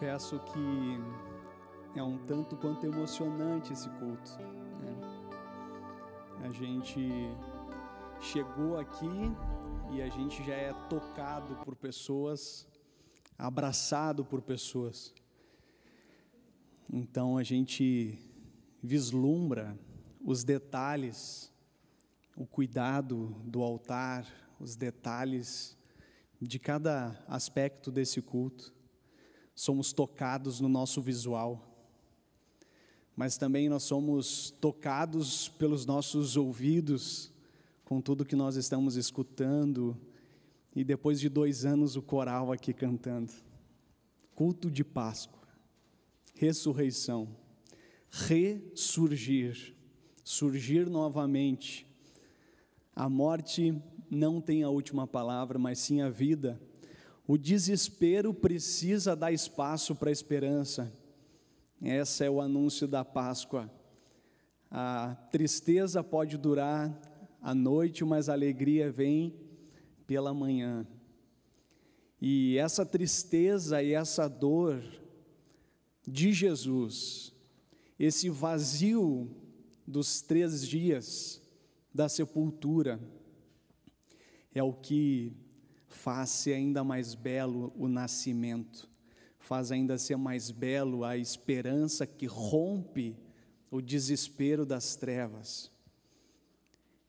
confesso que é um tanto quanto emocionante esse culto. Né? A gente chegou aqui e a gente já é tocado por pessoas, abraçado por pessoas. Então a gente vislumbra os detalhes, o cuidado do altar, os detalhes de cada aspecto desse culto somos tocados no nosso visual, mas também nós somos tocados pelos nossos ouvidos, com tudo que nós estamos escutando, e depois de dois anos o coral aqui cantando. Culto de Páscoa, ressurreição, ressurgir, surgir novamente. A morte não tem a última palavra, mas sim a vida o desespero precisa dar espaço para a esperança. Esse é o anúncio da Páscoa. A tristeza pode durar a noite, mas a alegria vem pela manhã. E essa tristeza e essa dor de Jesus, esse vazio dos três dias da sepultura, é o que faz ser ainda mais belo o nascimento, faz ainda ser mais belo a esperança que rompe o desespero das trevas.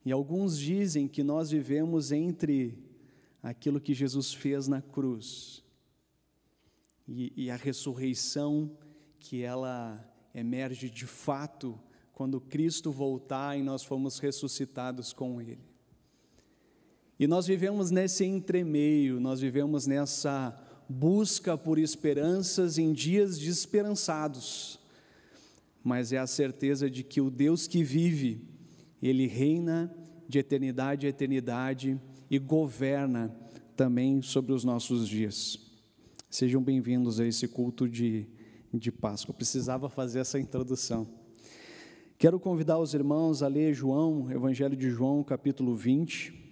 E alguns dizem que nós vivemos entre aquilo que Jesus fez na cruz e, e a ressurreição que ela emerge de fato quando Cristo voltar e nós fomos ressuscitados com Ele. E nós vivemos nesse entremeio, nós vivemos nessa busca por esperanças em dias desesperançados. Mas é a certeza de que o Deus que vive, ele reina de eternidade a eternidade e governa também sobre os nossos dias. Sejam bem-vindos a esse culto de, de Páscoa. Eu precisava fazer essa introdução. Quero convidar os irmãos a ler João, Evangelho de João, capítulo 20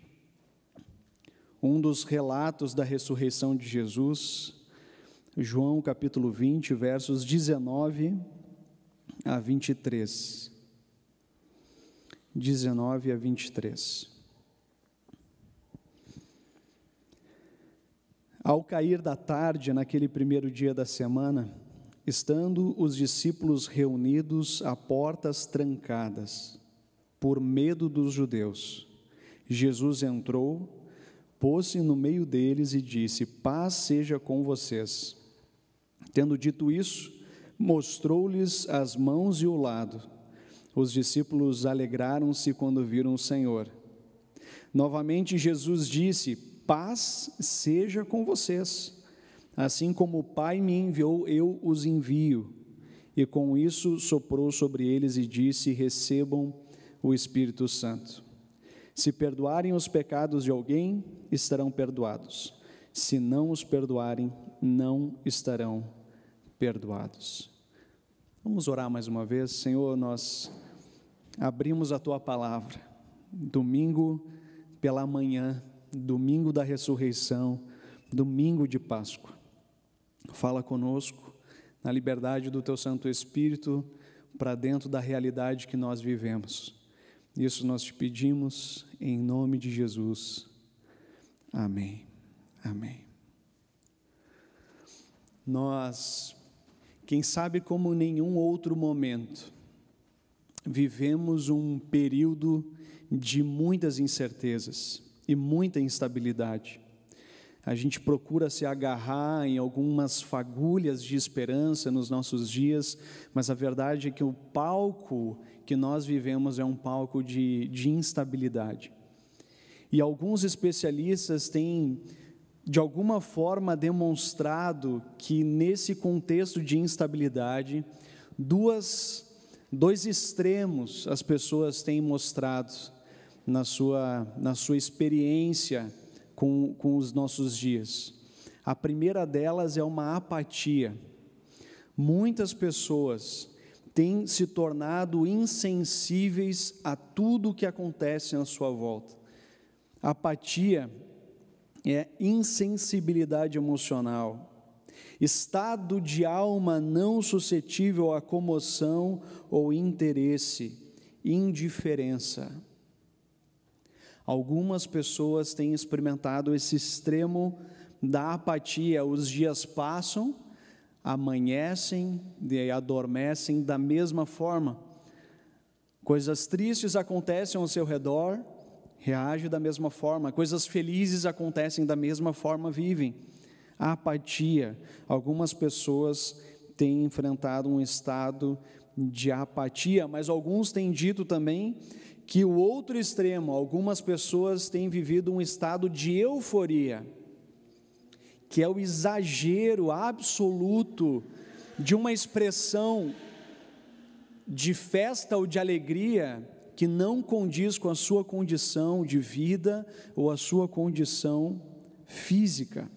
um dos relatos da ressurreição de Jesus, João capítulo 20, versos 19 a 23. 19 a 23. Ao cair da tarde, naquele primeiro dia da semana, estando os discípulos reunidos a portas trancadas, por medo dos judeus, Jesus entrou pôs-se no meio deles e disse: Paz seja com vocês. Tendo dito isso, mostrou-lhes as mãos e o lado. Os discípulos alegraram-se quando viram o Senhor. Novamente Jesus disse: Paz seja com vocês. Assim como o Pai me enviou, eu os envio. E com isso soprou sobre eles e disse: Recebam o Espírito Santo. Se perdoarem os pecados de alguém, estarão perdoados. Se não os perdoarem, não estarão perdoados. Vamos orar mais uma vez. Senhor, nós abrimos a tua palavra, domingo pela manhã, domingo da ressurreição, domingo de Páscoa. Fala conosco na liberdade do teu Santo Espírito para dentro da realidade que nós vivemos. Isso nós te pedimos em nome de Jesus. Amém. Amém. Nós, quem sabe como nenhum outro momento, vivemos um período de muitas incertezas e muita instabilidade. A gente procura se agarrar em algumas fagulhas de esperança nos nossos dias, mas a verdade é que o palco que nós vivemos é um palco de, de instabilidade. E alguns especialistas têm, de alguma forma, demonstrado que nesse contexto de instabilidade, duas, dois extremos as pessoas têm mostrado na sua, na sua experiência com, com os nossos dias. A primeira delas é uma apatia. Muitas pessoas têm se tornado insensíveis a tudo o que acontece na sua volta. Apatia é insensibilidade emocional, estado de alma não suscetível a comoção ou interesse, indiferença. Algumas pessoas têm experimentado esse extremo da apatia. Os dias passam, amanhecem e adormecem da mesma forma. Coisas tristes acontecem ao seu redor, reage da mesma forma. Coisas felizes acontecem da mesma forma, vivem. A apatia. Algumas pessoas têm enfrentado um estado de apatia, mas alguns têm dito também que o outro extremo, algumas pessoas têm vivido um estado de euforia, que é o exagero absoluto de uma expressão de festa ou de alegria que não condiz com a sua condição de vida ou a sua condição física.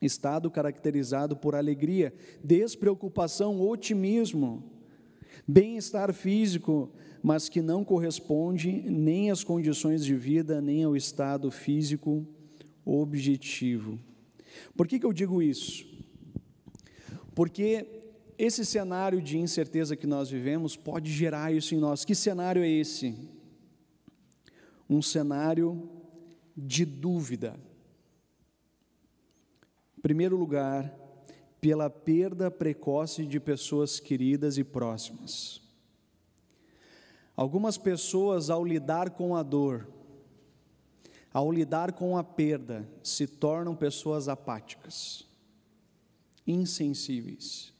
Estado caracterizado por alegria, despreocupação, otimismo, bem-estar físico, mas que não corresponde nem às condições de vida, nem ao estado físico objetivo. Por que, que eu digo isso? Porque esse cenário de incerteza que nós vivemos pode gerar isso em nós. Que cenário é esse? Um cenário de dúvida. Em primeiro lugar, pela perda precoce de pessoas queridas e próximas. Algumas pessoas, ao lidar com a dor, ao lidar com a perda, se tornam pessoas apáticas, insensíveis.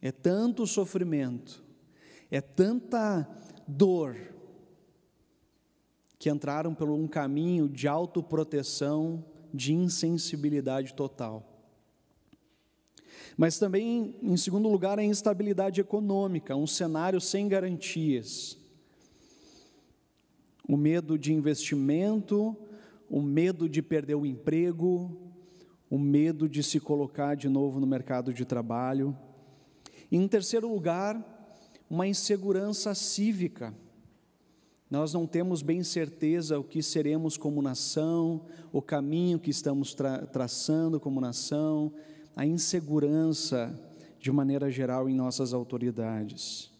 É tanto sofrimento, é tanta dor, que entraram por um caminho de autoproteção, de insensibilidade total. Mas também, em segundo lugar, a instabilidade econômica, um cenário sem garantias. O medo de investimento, o medo de perder o emprego, o medo de se colocar de novo no mercado de trabalho. E, em terceiro lugar, uma insegurança cívica. Nós não temos bem certeza o que seremos como nação, o caminho que estamos tra traçando como nação, a insegurança, de maneira geral, em nossas autoridades,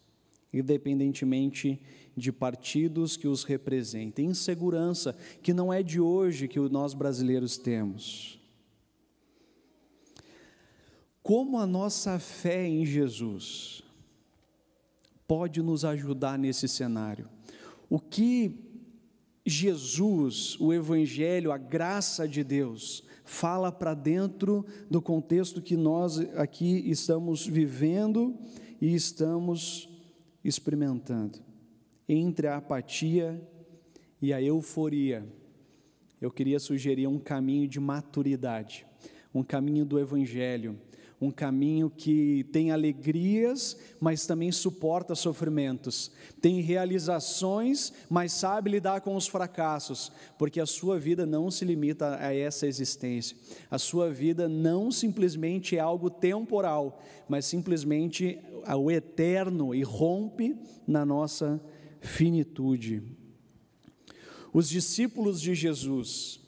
independentemente de partidos que os representem. Insegurança que não é de hoje que nós brasileiros temos. Como a nossa fé em Jesus pode nos ajudar nesse cenário? O que Jesus, o Evangelho, a graça de Deus, fala para dentro do contexto que nós aqui estamos vivendo e estamos experimentando. Entre a apatia e a euforia, eu queria sugerir um caminho de maturidade, um caminho do Evangelho, um caminho que tem alegrias, mas também suporta sofrimentos, tem realizações, mas sabe lidar com os fracassos, porque a sua vida não se limita a essa existência. A sua vida não simplesmente é algo temporal, mas simplesmente o eterno e rompe na nossa finitude. Os discípulos de Jesus,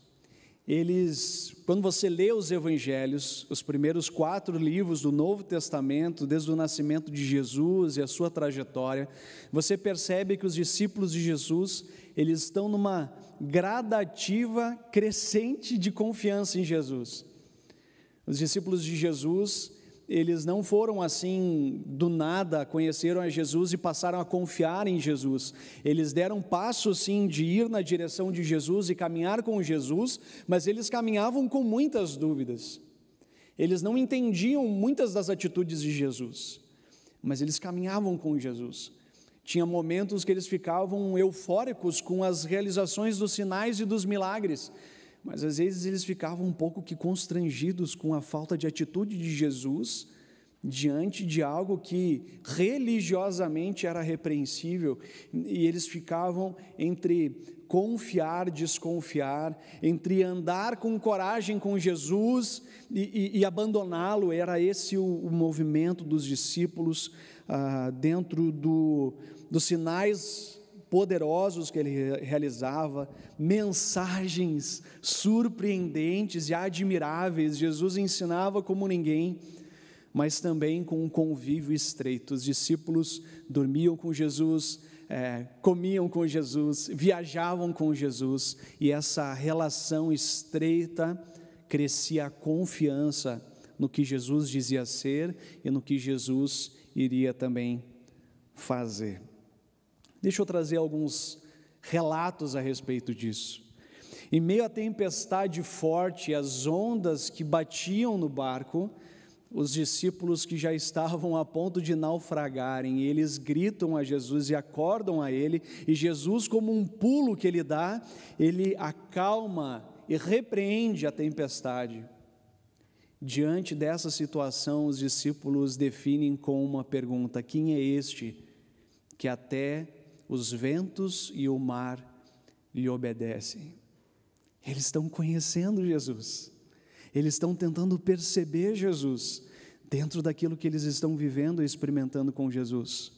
eles, quando você lê os evangelhos, os primeiros quatro livros do Novo Testamento, desde o nascimento de Jesus e a sua trajetória, você percebe que os discípulos de Jesus, eles estão numa gradativa crescente de confiança em Jesus. Os discípulos de Jesus, eles não foram assim do nada, conheceram a Jesus e passaram a confiar em Jesus. Eles deram passo sim de ir na direção de Jesus e caminhar com Jesus, mas eles caminhavam com muitas dúvidas. Eles não entendiam muitas das atitudes de Jesus, mas eles caminhavam com Jesus. Tinha momentos que eles ficavam eufóricos com as realizações dos sinais e dos milagres, mas às vezes eles ficavam um pouco que constrangidos com a falta de atitude de Jesus diante de algo que religiosamente era repreensível, e eles ficavam entre confiar, desconfiar, entre andar com coragem com Jesus e, e, e abandoná-lo, era esse o, o, movimento dos discípulos ah, dentro do, dos sinais poderosos que ele realizava, mensagens surpreendentes e admiráveis. Jesus ensinava como ninguém, mas também com um convívio estreito. Os discípulos dormiam com Jesus, é, comiam com Jesus, viajavam com Jesus, e essa relação estreita crescia a confiança no que Jesus dizia ser e no que Jesus iria também fazer. Deixa eu trazer alguns relatos a respeito disso. Em meio à tempestade forte, as ondas que batiam no barco, os discípulos que já estavam a ponto de naufragarem, eles gritam a Jesus e acordam a ele, e Jesus, como um pulo que ele dá, ele acalma e repreende a tempestade. Diante dessa situação, os discípulos definem com uma pergunta: quem é este que até os ventos e o mar lhe obedecem? Eles estão conhecendo Jesus, eles estão tentando perceber Jesus dentro daquilo que eles estão vivendo e experimentando com Jesus.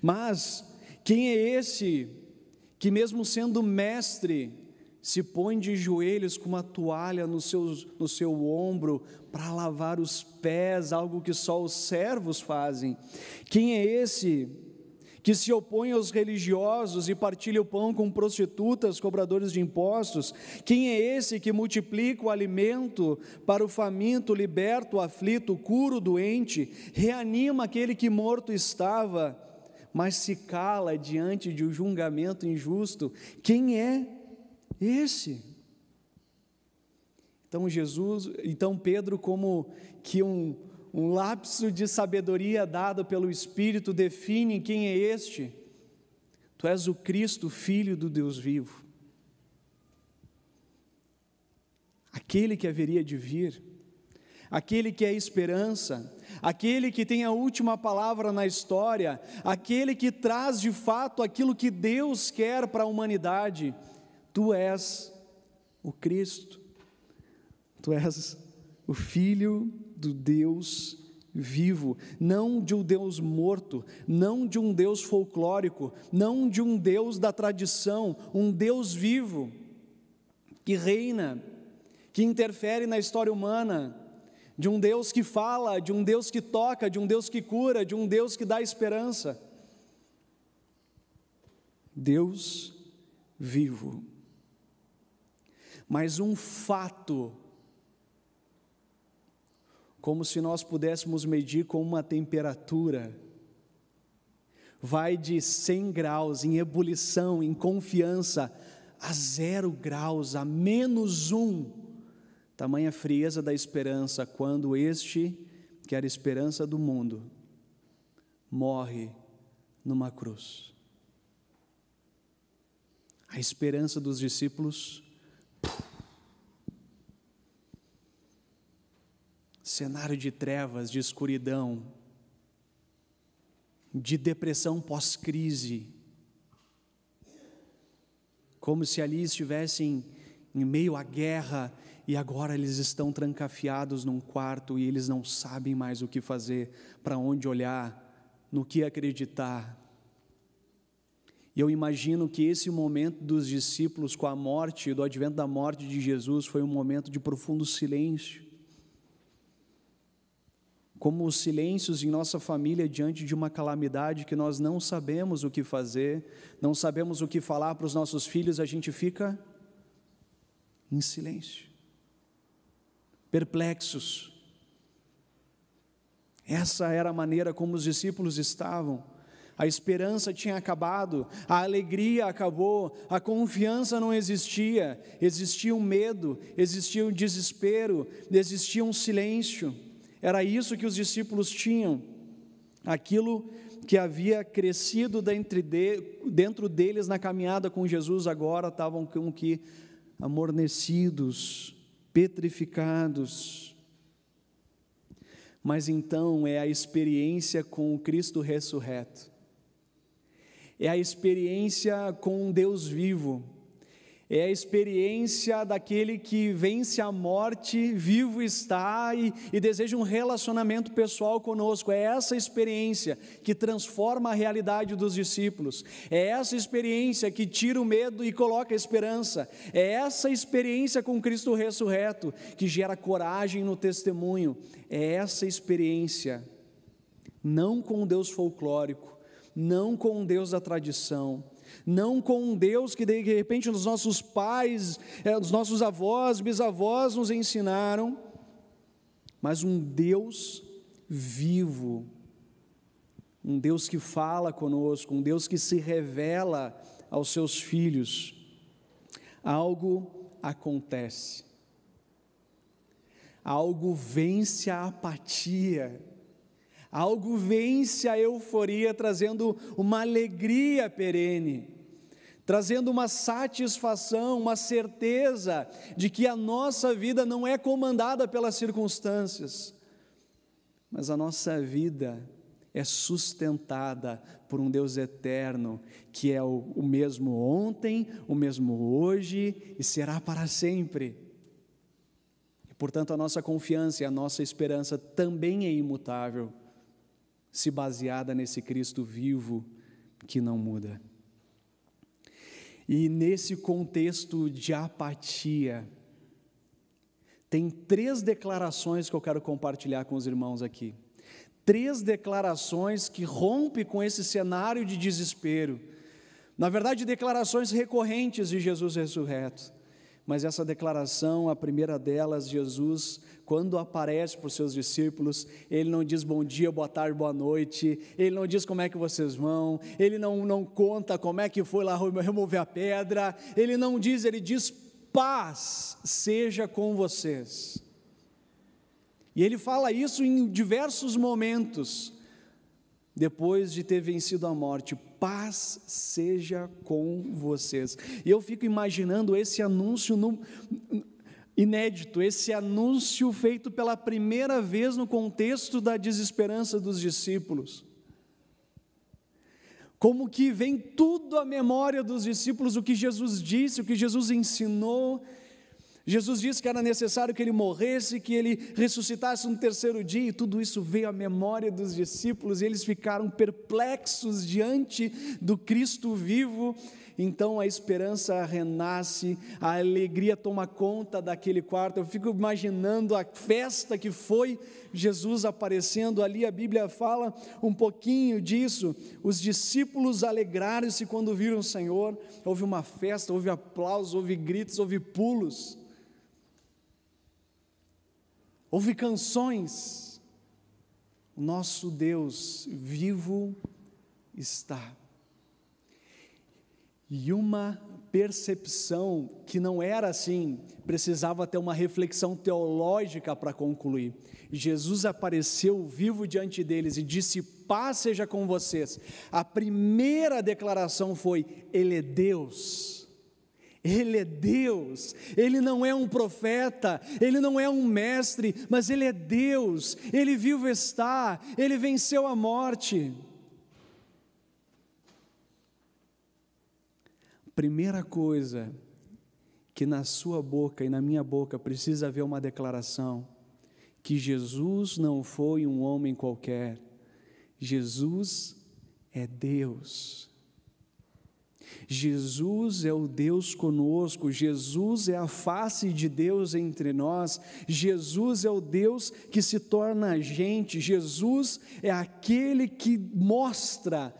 Mas quem é esse que, mesmo sendo mestre, se põe de joelhos com uma toalha no seu, no seu ombro para lavar os pés, algo que só os servos fazem. Quem é esse que se opõe aos religiosos e partilha o pão com prostitutas, cobradores de impostos? Quem é esse que multiplica o alimento para o faminto, liberta o aflito, cura o doente, reanima aquele que morto estava, mas se cala diante de um julgamento injusto? Quem é esse. Então Jesus, então Pedro, como que um, um lapso de sabedoria dado pelo Espírito define quem é este. Tu és o Cristo, Filho do Deus vivo. Aquele que haveria de vir, aquele que é esperança, aquele que tem a última palavra na história, aquele que traz de fato aquilo que Deus quer para a humanidade Tu és o Cristo, tu és o Filho do Deus vivo, não de um Deus morto, não de um Deus folclórico, não de um Deus da tradição, um Deus vivo, que reina, que interfere na história humana, de um Deus que fala, de um Deus que toca, de um Deus que cura, de um Deus que dá esperança. Deus vivo mas um fato, como se nós pudéssemos medir com uma temperatura, vai de 100 graus em ebulição, em confiança, a zero graus, a menos um. Tamanha frieza da esperança quando este, que era a esperança do mundo, morre numa cruz. A esperança dos discípulos Cenário de trevas, de escuridão, de depressão pós-crise. Como se ali estivessem em meio à guerra e agora eles estão trancafiados num quarto e eles não sabem mais o que fazer, para onde olhar, no que acreditar. E eu imagino que esse momento dos discípulos com a morte, do advento da morte de Jesus, foi um momento de profundo silêncio. Como os silêncios em nossa família diante de uma calamidade que nós não sabemos o que fazer, não sabemos o que falar para os nossos filhos, a gente fica em silêncio, perplexos. Essa era a maneira como os discípulos estavam a esperança tinha acabado, a alegria acabou, a confiança não existia, existia um medo, existia um desespero, existia um silêncio. Era isso que os discípulos tinham, aquilo que havia crescido dentro, de, dentro deles na caminhada com Jesus, agora estavam como que amornecidos, petrificados. Mas então é a experiência com o Cristo ressurreto. É a experiência com um Deus vivo, é a experiência daquele que vence a morte, vivo está e, e, deseja um relacionamento pessoal conosco. É essa experiência que transforma a realidade dos discípulos. É essa experiência que tira o medo e coloca a esperança. É essa experiência com Cristo ressurreto que gera coragem no testemunho. É essa experiência, não com Deus folclórico, não com Deus da tradição não com um Deus que de repente os nossos pais, é, os nossos avós, bisavós nos ensinaram, mas um Deus vivo, um Deus que fala conosco, um Deus que se revela aos seus filhos. Algo acontece, algo vence a apatia, algo vence a euforia, trazendo uma alegria perene trazendo uma satisfação, uma certeza de que a nossa vida não é comandada pelas circunstâncias, mas a nossa vida é sustentada por um Deus eterno, que é o, o mesmo ontem, o mesmo hoje e será para sempre. E, portanto, a nossa confiança e a nossa esperança também é imutável, se baseada nesse Cristo vivo que não muda. E nesse contexto de apatia, tem três declarações que eu quero compartilhar com os irmãos aqui. Três declarações que rompem com esse cenário de desespero. Na verdade, declarações recorrentes de Jesus ressurreto. Mas essa declaração, a primeira delas, Jesus quando aparece para os seus discípulos, ele não diz bom dia, boa tarde, boa noite, ele não diz como é que vocês vão, ele não, não conta como é que foi lá remover a pedra, ele não diz, ele diz paz seja com vocês. E ele fala isso em diversos momentos, depois de ter vencido a morte, paz seja com vocês. E eu fico imaginando esse anúncio no, inédito, esse anúncio feito pela primeira vez no contexto da desesperança dos discípulos. Como que vem tudo à memória dos discípulos, o que Jesus disse, o que Jesus ensinou. Jesus disse que era necessário que ele morresse, que ele ressuscitasse no terceiro dia, e tudo isso veio à memória dos discípulos, e eles ficaram perplexos diante do Cristo vivo então a esperança renasce, a alegria toma conta daquele quarto. Eu fico imaginando a festa que foi Jesus aparecendo ali, a Bíblia fala um pouquinho disso. Os discípulos alegraram-se quando viram o Senhor, houve uma festa, houve aplausos, houve gritos, houve pulos, houve canções. Nosso Deus vivo está e uma percepção que não era assim, precisava ter uma reflexão teológica para concluir. Jesus apareceu vivo diante deles e disse: Paz seja com vocês. A primeira declaração foi: Ele é Deus. Ele é Deus, Ele não é um profeta, Ele não é um mestre, mas Ele é Deus, Ele vivo está, Ele venceu a morte. primeira coisa que na sua boca e na minha boca precisa haver uma declaração que Jesus não foi um homem qualquer. Jesus é Deus. Jesus é o Deus conosco, Jesus é a face de Deus entre nós, Jesus é o Deus que se torna a gente, Jesus é aquele que mostra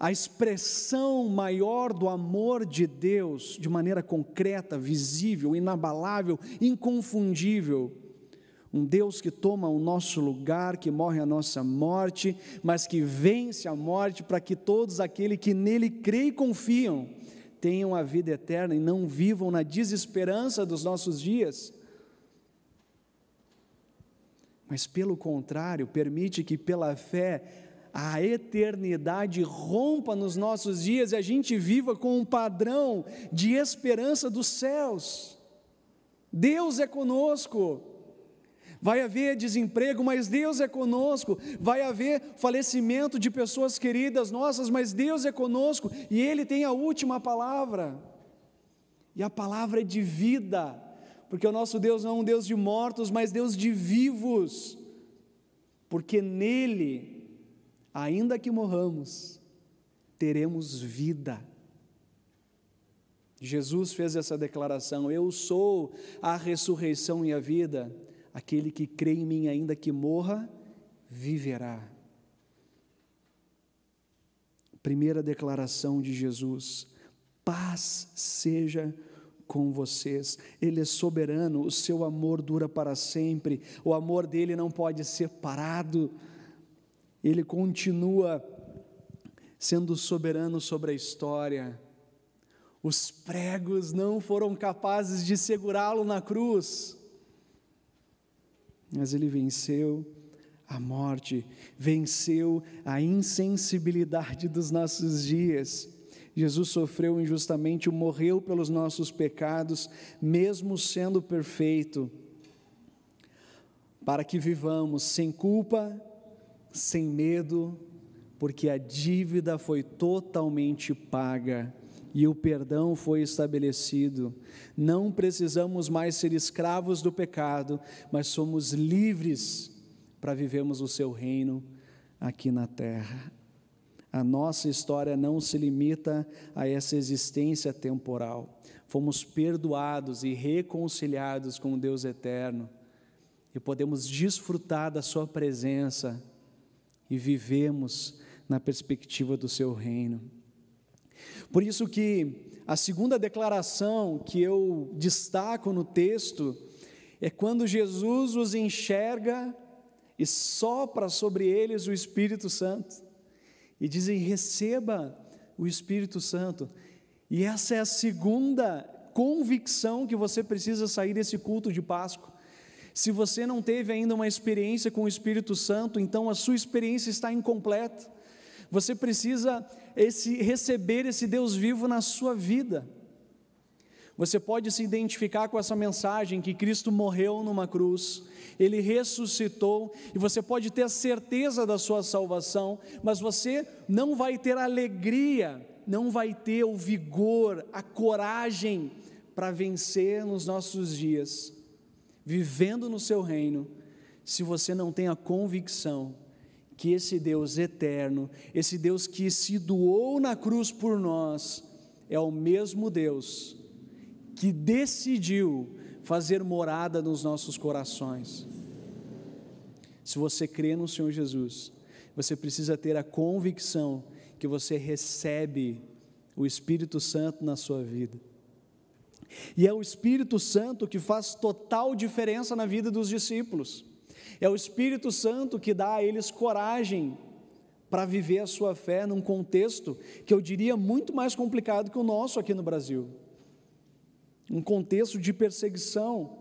a expressão maior do amor de Deus de maneira concreta, visível, inabalável, inconfundível. Um Deus que toma o nosso lugar, que morre a nossa morte, mas que vence a morte para que todos aqueles que nele creem e confiam tenham a vida eterna e não vivam na desesperança dos nossos dias. Mas, pelo contrário, permite que pela fé a eternidade rompa nos nossos dias e a gente viva com um padrão de esperança dos céus. Deus é conosco. Vai haver desemprego, mas Deus é conosco. Vai haver falecimento de pessoas queridas nossas, mas Deus é conosco e Ele tem a última palavra. E a palavra é de vida, porque o nosso Deus não é um Deus de mortos, mas Deus de vivos. Porque nele, ainda que morramos, teremos vida. Jesus fez essa declaração: Eu sou a ressurreição e a vida. Aquele que crê em mim, ainda que morra, viverá. Primeira declaração de Jesus: paz seja com vocês. Ele é soberano, o seu amor dura para sempre, o amor dele não pode ser parado. Ele continua sendo soberano sobre a história. Os pregos não foram capazes de segurá-lo na cruz, mas ele venceu a morte, venceu a insensibilidade dos nossos dias. Jesus sofreu injustamente, morreu pelos nossos pecados, mesmo sendo perfeito, para que vivamos sem culpa, sem medo, porque a dívida foi totalmente paga e o perdão foi estabelecido. Não precisamos mais ser escravos do pecado, mas somos livres para vivermos o seu reino aqui na terra. A nossa história não se limita a essa existência temporal. Fomos perdoados e reconciliados com o Deus eterno e podemos desfrutar da Sua presença e vivemos na perspectiva do Seu reino. Por isso que a segunda declaração que eu destaco no texto é quando Jesus os enxerga e sopra sobre eles o Espírito Santo. E dizem: receba o Espírito Santo. E essa é a segunda convicção que você precisa sair desse culto de Páscoa. Se você não teve ainda uma experiência com o Espírito Santo, então a sua experiência está incompleta. Você precisa esse, receber esse Deus vivo na sua vida. Você pode se identificar com essa mensagem que Cristo morreu numa cruz, ele ressuscitou, e você pode ter a certeza da sua salvação, mas você não vai ter a alegria, não vai ter o vigor, a coragem para vencer nos nossos dias, vivendo no seu reino, se você não tem a convicção que esse Deus eterno, esse Deus que se doou na cruz por nós, é o mesmo Deus que decidiu fazer morada nos nossos corações. Se você crê no Senhor Jesus, você precisa ter a convicção que você recebe o Espírito Santo na sua vida. E é o Espírito Santo que faz total diferença na vida dos discípulos. É o Espírito Santo que dá a eles coragem para viver a sua fé num contexto que eu diria muito mais complicado que o nosso aqui no Brasil um contexto de perseguição,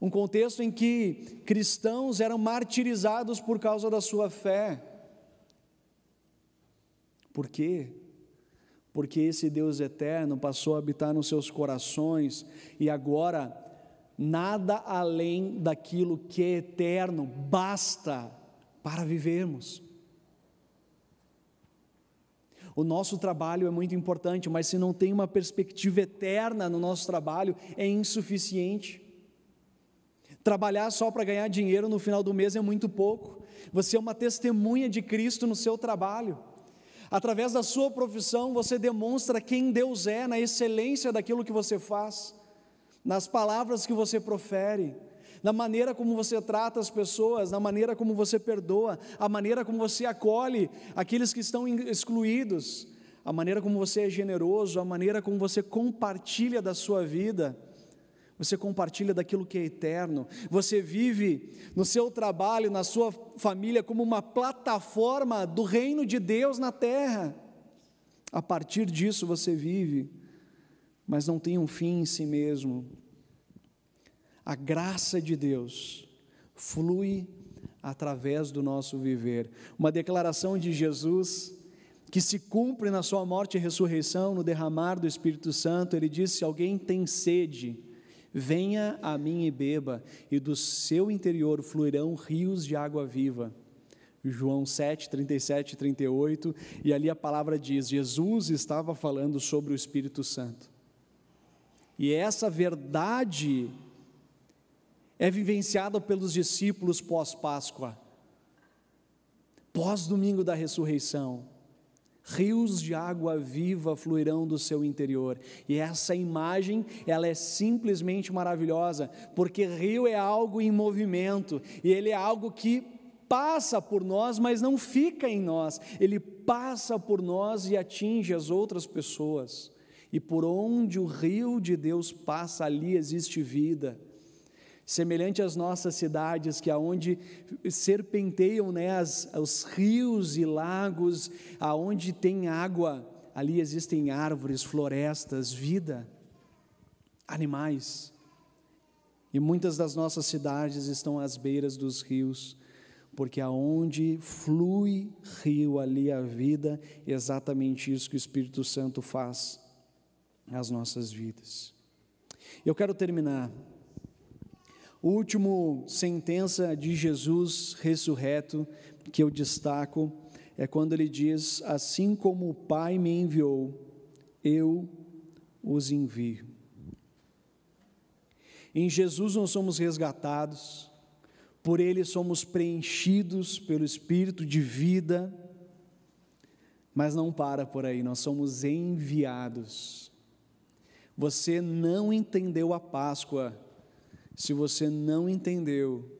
um contexto em que cristãos eram martirizados por causa da sua fé. Por quê? Porque esse Deus eterno passou a habitar nos seus corações e agora nada além daquilo que é eterno basta para vivermos. O nosso trabalho é muito importante, mas se não tem uma perspectiva eterna no nosso trabalho, é insuficiente. Trabalhar só para ganhar dinheiro no final do mês é muito pouco. Você é uma testemunha de Cristo no seu trabalho. Através da sua profissão, você demonstra quem Deus é na excelência daquilo que você faz, nas palavras que você profere na maneira como você trata as pessoas, na maneira como você perdoa, a maneira como você acolhe aqueles que estão excluídos, a maneira como você é generoso, a maneira como você compartilha da sua vida. Você compartilha daquilo que é eterno. Você vive no seu trabalho, na sua família, como uma plataforma do reino de Deus na terra. A partir disso você vive, mas não tem um fim em si mesmo. A graça de Deus flui através do nosso viver. Uma declaração de Jesus que se cumpre na sua morte e ressurreição, no derramar do Espírito Santo, ele disse: Se alguém tem sede, venha a mim e beba, e do seu interior fluirão rios de água viva. João 7, 37 e 38, e ali a palavra diz: Jesus estava falando sobre o Espírito Santo. E essa verdade é vivenciada pelos discípulos pós-Páscoa, pós-domingo da ressurreição. Rios de água viva fluirão do seu interior. E essa imagem, ela é simplesmente maravilhosa, porque rio é algo em movimento, e ele é algo que passa por nós, mas não fica em nós. Ele passa por nós e atinge as outras pessoas. E por onde o rio de Deus passa, ali existe vida semelhante às nossas cidades, que aonde serpenteiam né, as, os rios e lagos, aonde tem água, ali existem árvores, florestas, vida, animais. E muitas das nossas cidades estão às beiras dos rios, porque aonde flui rio, ali a vida, é exatamente isso que o Espírito Santo faz nas nossas vidas. Eu quero terminar o último sentença de Jesus ressurreto que eu destaco é quando ele diz: Assim como o Pai me enviou, eu os envio. Em Jesus nós somos resgatados, por Ele somos preenchidos pelo Espírito de vida, mas não para por aí, nós somos enviados. Você não entendeu a Páscoa se você não entendeu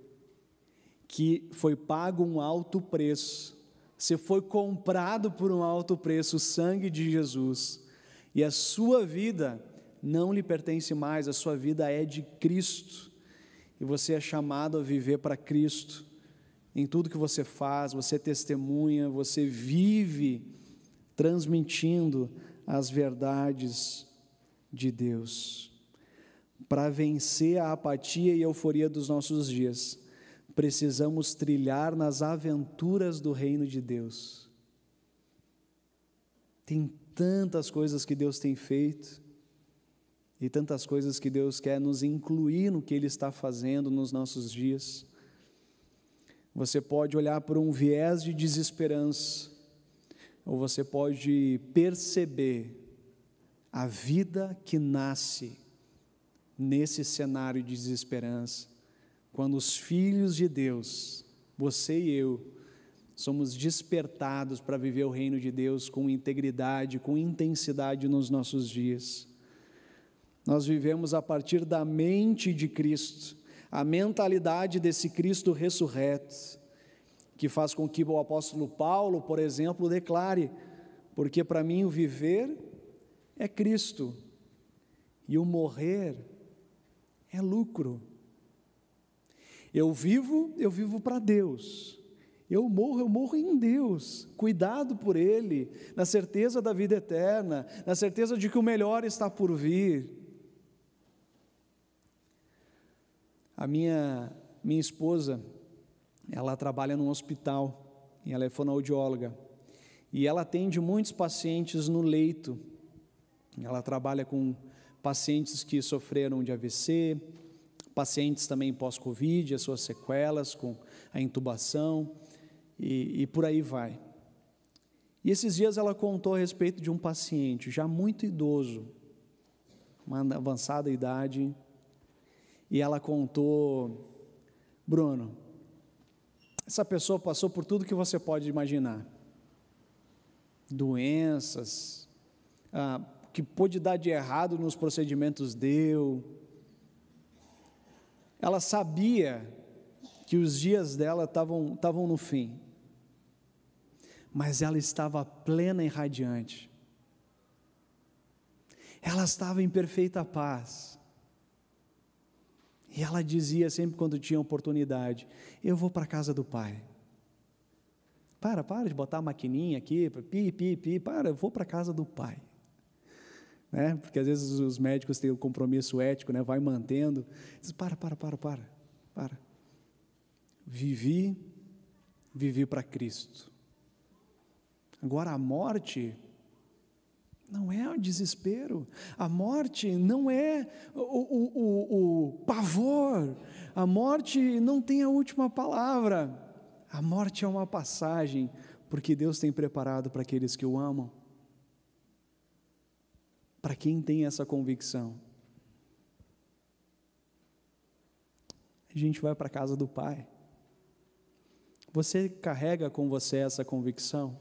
que foi pago um alto preço, você foi comprado por um alto preço, o sangue de Jesus, e a sua vida não lhe pertence mais, a sua vida é de Cristo, e você é chamado a viver para Cristo. Em tudo que você faz, você testemunha, você vive transmitindo as verdades de Deus. Para vencer a apatia e euforia dos nossos dias, precisamos trilhar nas aventuras do reino de Deus. Tem tantas coisas que Deus tem feito e tantas coisas que Deus quer nos incluir no que Ele está fazendo nos nossos dias. Você pode olhar por um viés de desesperança, ou você pode perceber a vida que nasce nesse cenário de desesperança, quando os filhos de Deus, você e eu, somos despertados para viver o reino de Deus com integridade, com intensidade nos nossos dias. Nós vivemos a partir da mente de Cristo, a mentalidade desse Cristo ressurreto, que faz com que o apóstolo Paulo, por exemplo, declare: porque para mim o viver é Cristo e o morrer é lucro. Eu vivo, eu vivo para Deus. Eu morro, eu morro em Deus, cuidado por Ele, na certeza da vida eterna, na certeza de que o melhor está por vir. A minha, minha esposa, ela trabalha num hospital, e ela é fonoaudióloga, e ela atende muitos pacientes no leito. Ela trabalha com pacientes que sofreram de AVC, pacientes também pós-Covid, as suas sequelas com a intubação e, e por aí vai. E esses dias ela contou a respeito de um paciente já muito idoso, uma avançada idade, e ela contou, Bruno, essa pessoa passou por tudo que você pode imaginar, doenças, ah, que pôde dar de errado nos procedimentos deu. Ela sabia que os dias dela estavam, estavam no fim, mas ela estava plena e radiante. Ela estava em perfeita paz. E ela dizia sempre quando tinha oportunidade: Eu vou para a casa do Pai. Para, para de botar a maquininha aqui, pi, pi, pi, para, eu vou para a casa do Pai né? Porque às vezes os médicos têm o um compromisso ético, né? Vai mantendo. Diz, para, para, para, para, para. Vivi, vivi para Cristo. Agora a morte não é o desespero, a morte não é o, o, o, o pavor, a morte não tem a última palavra. A morte é uma passagem, porque Deus tem preparado para aqueles que o amam. Para quem tem essa convicção, a gente vai para a casa do Pai. Você carrega com você essa convicção?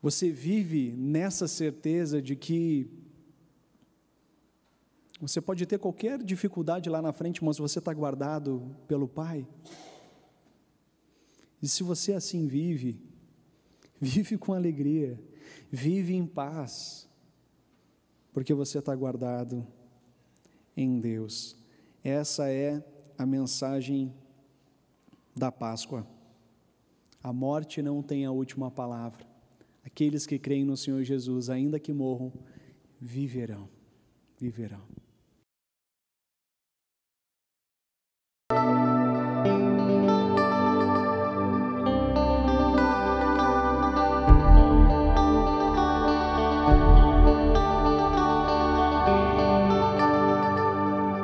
Você vive nessa certeza de que você pode ter qualquer dificuldade lá na frente, mas você está guardado pelo Pai? E se você assim vive, vive com alegria, vive em paz, porque você está guardado em Deus. Essa é a mensagem da Páscoa. A morte não tem a última palavra. Aqueles que creem no Senhor Jesus, ainda que morram, viverão. Viverão.